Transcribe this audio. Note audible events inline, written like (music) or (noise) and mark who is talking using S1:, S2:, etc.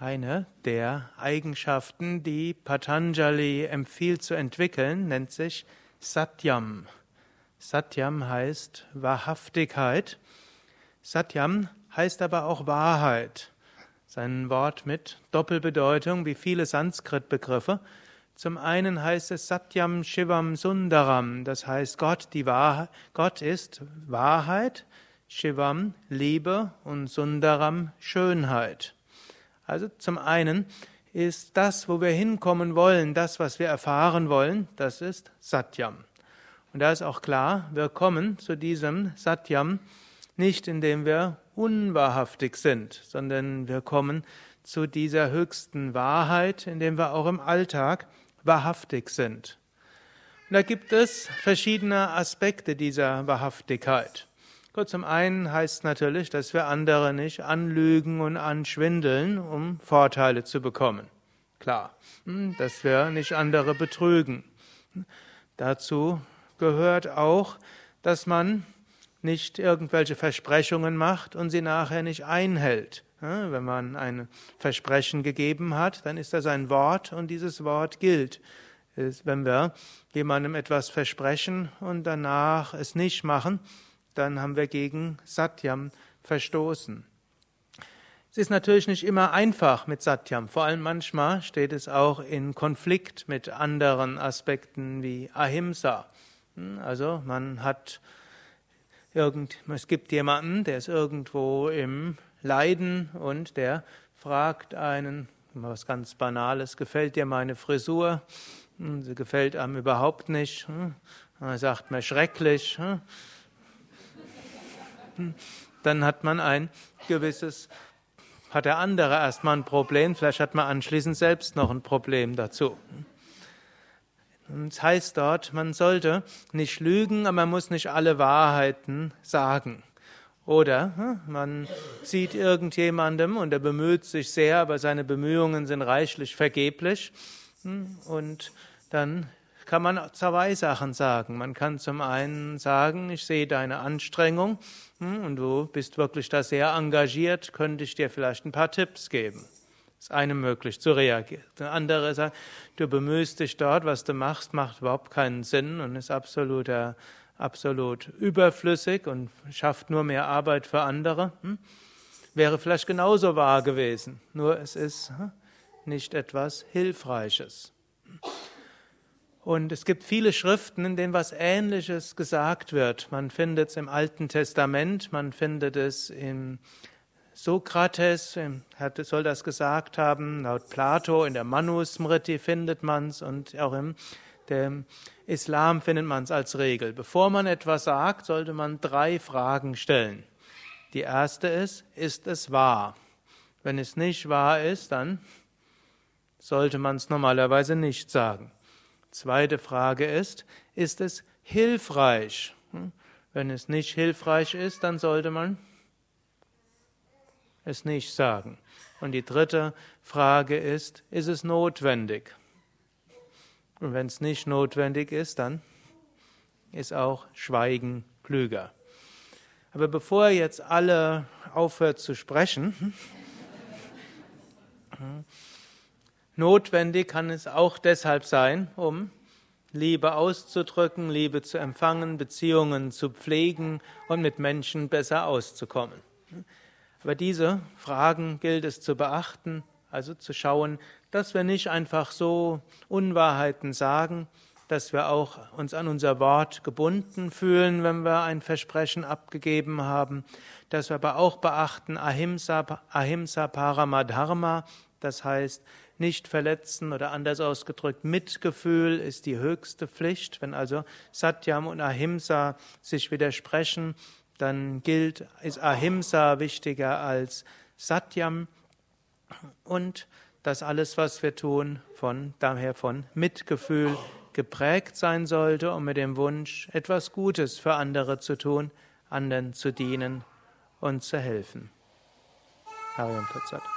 S1: Eine der Eigenschaften, die Patanjali empfiehlt zu entwickeln, nennt sich Satyam. Satyam heißt Wahrhaftigkeit. Satyam heißt aber auch Wahrheit. Sein Wort mit Doppelbedeutung wie viele Sanskrit-Begriffe. Zum einen heißt es Satyam Shivam Sundaram, das heißt Gott, die Wahrheit, Gott ist Wahrheit, Shivam Liebe und Sundaram Schönheit. Also zum einen ist das, wo wir hinkommen wollen, das, was wir erfahren wollen, das ist Satyam. Und da ist auch klar, wir kommen zu diesem Satyam nicht, indem wir unwahrhaftig sind, sondern wir kommen zu dieser höchsten Wahrheit, indem wir auch im Alltag wahrhaftig sind. Und da gibt es verschiedene Aspekte dieser Wahrhaftigkeit. Gut, zum einen heißt natürlich, dass wir andere nicht anlügen und anschwindeln, um Vorteile zu bekommen. Klar, hm, dass wir nicht andere betrügen. Dazu gehört auch, dass man nicht irgendwelche Versprechungen macht und sie nachher nicht einhält. Wenn man ein Versprechen gegeben hat, dann ist das ein Wort und dieses Wort gilt. Wenn wir jemandem etwas versprechen und danach es nicht machen, dann haben wir gegen Satyam verstoßen. Es ist natürlich nicht immer einfach mit Satyam, vor allem manchmal steht es auch in Konflikt mit anderen Aspekten wie Ahimsa. Hm, also man hat irgend, es gibt jemanden, der ist irgendwo im Leiden und der fragt einen, was ganz Banales, gefällt dir meine Frisur? Hm, sie gefällt einem überhaupt nicht. Hm, er sagt mir schrecklich dann hat man ein gewisses, hat der andere erstmal ein Problem, vielleicht hat man anschließend selbst noch ein Problem dazu. Es heißt dort, man sollte nicht lügen, aber man muss nicht alle Wahrheiten sagen. Oder hm, man sieht irgendjemandem und er bemüht sich sehr, aber seine Bemühungen sind reichlich vergeblich. Hm, und dann kann man zwei Sachen sagen. Man kann zum einen sagen, ich sehe deine Anstrengung hm, und du bist wirklich da sehr engagiert, könnte ich dir vielleicht ein paar Tipps geben. Das ist eine möglich zu reagieren. Der andere sagt, du bemühst dich dort, was du machst, macht überhaupt keinen Sinn und ist absoluter, absolut überflüssig und schafft nur mehr Arbeit für andere. Hm? Wäre vielleicht genauso wahr gewesen, nur es ist hm, nicht etwas Hilfreiches. Und es gibt viele Schriften, in denen was Ähnliches gesagt wird. Man findet es im Alten Testament, man findet es in Sokrates, soll das gesagt haben, laut Plato in der Manusmriti findet man es und auch im dem Islam findet man es als Regel. Bevor man etwas sagt, sollte man drei Fragen stellen. Die erste ist, ist es wahr? Wenn es nicht wahr ist, dann sollte man es normalerweise nicht sagen. Zweite Frage ist, ist es hilfreich? Hm? Wenn es nicht hilfreich ist, dann sollte man es nicht sagen. Und die dritte Frage ist, ist es notwendig? Und wenn es nicht notwendig ist, dann ist auch Schweigen klüger. Aber bevor jetzt alle aufhört zu sprechen, (laughs) hm, Notwendig kann es auch deshalb sein, um Liebe auszudrücken, Liebe zu empfangen, Beziehungen zu pflegen und mit Menschen besser auszukommen. Aber diese Fragen gilt es zu beachten, also zu schauen, dass wir nicht einfach so Unwahrheiten sagen, dass wir auch uns an unser Wort gebunden fühlen, wenn wir ein Versprechen abgegeben haben, dass wir aber auch beachten Ahimsa, Ahimsa Paramadharma, das heißt, nicht verletzen oder anders ausgedrückt, Mitgefühl ist die höchste Pflicht. Wenn also Satyam und Ahimsa sich widersprechen, dann gilt, ist Ahimsa wichtiger als Satyam und dass alles, was wir tun, von daher von Mitgefühl geprägt sein sollte und mit dem Wunsch, etwas Gutes für andere zu tun, anderen zu dienen und zu helfen. Hariam Tatsat.